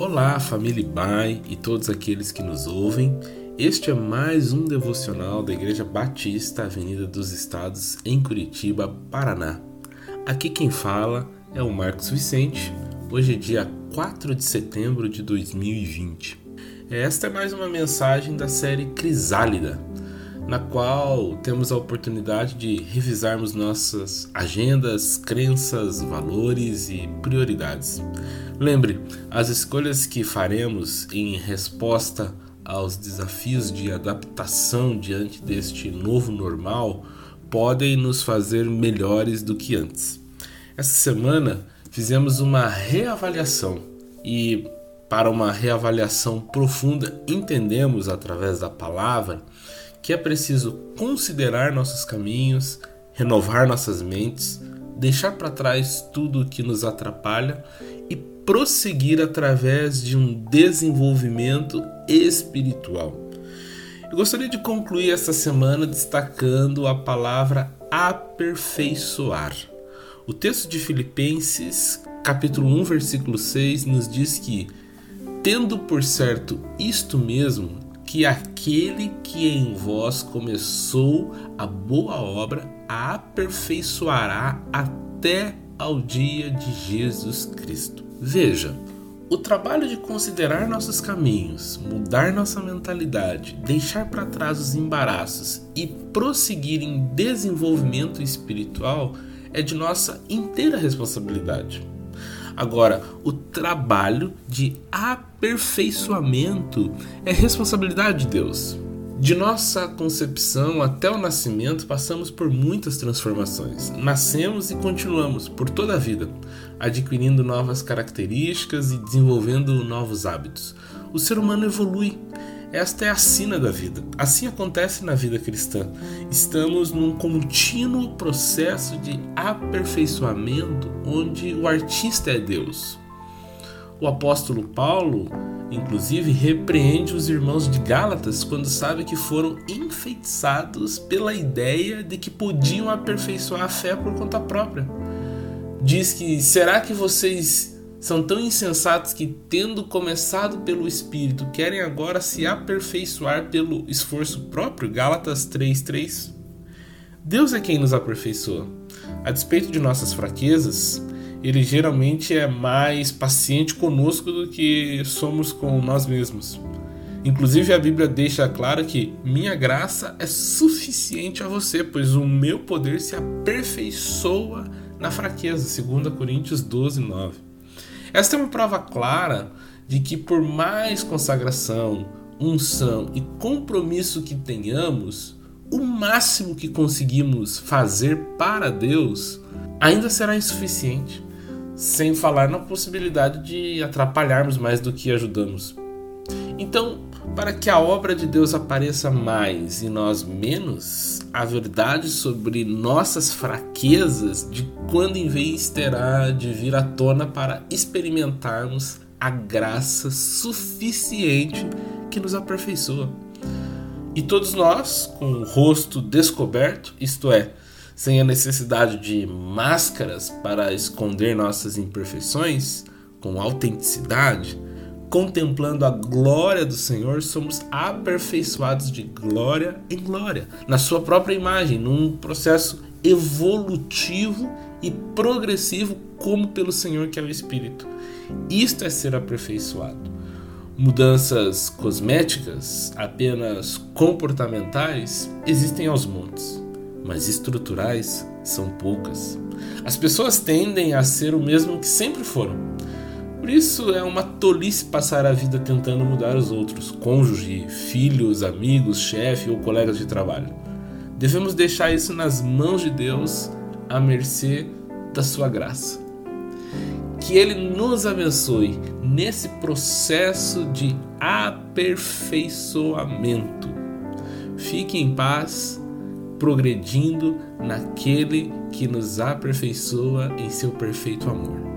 Olá, família Bai e todos aqueles que nos ouvem. Este é mais um devocional da Igreja Batista Avenida dos Estados, em Curitiba, Paraná. Aqui quem fala é o Marcos Vicente. Hoje é dia 4 de setembro de 2020. Esta é mais uma mensagem da série Crisálida, na qual temos a oportunidade de revisarmos nossas agendas, crenças, valores e prioridades. Lembre, as escolhas que faremos em resposta aos desafios de adaptação diante deste novo normal podem nos fazer melhores do que antes. Essa semana fizemos uma reavaliação e, para uma reavaliação profunda, entendemos através da palavra que é preciso considerar nossos caminhos, renovar nossas mentes, deixar para trás tudo o que nos atrapalha e prosseguir através de um desenvolvimento espiritual. Eu gostaria de concluir esta semana destacando a palavra aperfeiçoar. O texto de Filipenses, capítulo 1, versículo 6, nos diz que, tendo por certo isto mesmo, que aquele que em vós começou a boa obra a aperfeiçoará até ao dia de Jesus Cristo. Veja, o trabalho de considerar nossos caminhos, mudar nossa mentalidade, deixar para trás os embaraços e prosseguir em desenvolvimento espiritual é de nossa inteira responsabilidade. Agora, o trabalho de aperfeiçoamento é responsabilidade de Deus. De nossa concepção até o nascimento, passamos por muitas transformações. Nascemos e continuamos por toda a vida, adquirindo novas características e desenvolvendo novos hábitos. O ser humano evolui, esta é a sina da vida. Assim acontece na vida cristã. Estamos num contínuo processo de aperfeiçoamento onde o artista é Deus. O apóstolo Paulo, inclusive, repreende os irmãos de Gálatas quando sabe que foram enfeitiçados pela ideia de que podiam aperfeiçoar a fé por conta própria. Diz que será que vocês são tão insensatos que, tendo começado pelo Espírito, querem agora se aperfeiçoar pelo esforço próprio. Gálatas 3:3. Deus é quem nos aperfeiçoa. A despeito de nossas fraquezas, ele geralmente é mais paciente conosco do que somos com nós mesmos. Inclusive a Bíblia deixa claro que minha graça é suficiente a você, pois o meu poder se aperfeiçoa na fraqueza, 2 Coríntios 12, 9. Esta é uma prova clara de que, por mais consagração, unção e compromisso que tenhamos, o máximo que conseguimos fazer para Deus ainda será insuficiente, sem falar na possibilidade de atrapalharmos mais do que ajudamos. Então, para que a obra de Deus apareça mais e nós menos, a verdade sobre nossas fraquezas de quando em vez terá de vir à tona para experimentarmos a graça suficiente que nos aperfeiçoa. E todos nós, com o rosto descoberto, isto é, sem a necessidade de máscaras para esconder nossas imperfeições, com autenticidade, contemplando a glória do Senhor, somos aperfeiçoados de glória em glória, na sua própria imagem, num processo evolutivo e progressivo, como pelo Senhor que é o Espírito. Isto é ser aperfeiçoado. Mudanças cosméticas, apenas comportamentais, existem aos montes, mas estruturais são poucas. As pessoas tendem a ser o mesmo que sempre foram por isso é uma tolice passar a vida tentando mudar os outros, cônjuge, filhos, amigos, chefe ou colegas de trabalho. Devemos deixar isso nas mãos de Deus, à mercê da sua graça. Que Ele nos abençoe nesse processo de aperfeiçoamento. Fique em paz, progredindo naquele que nos aperfeiçoa em seu perfeito amor.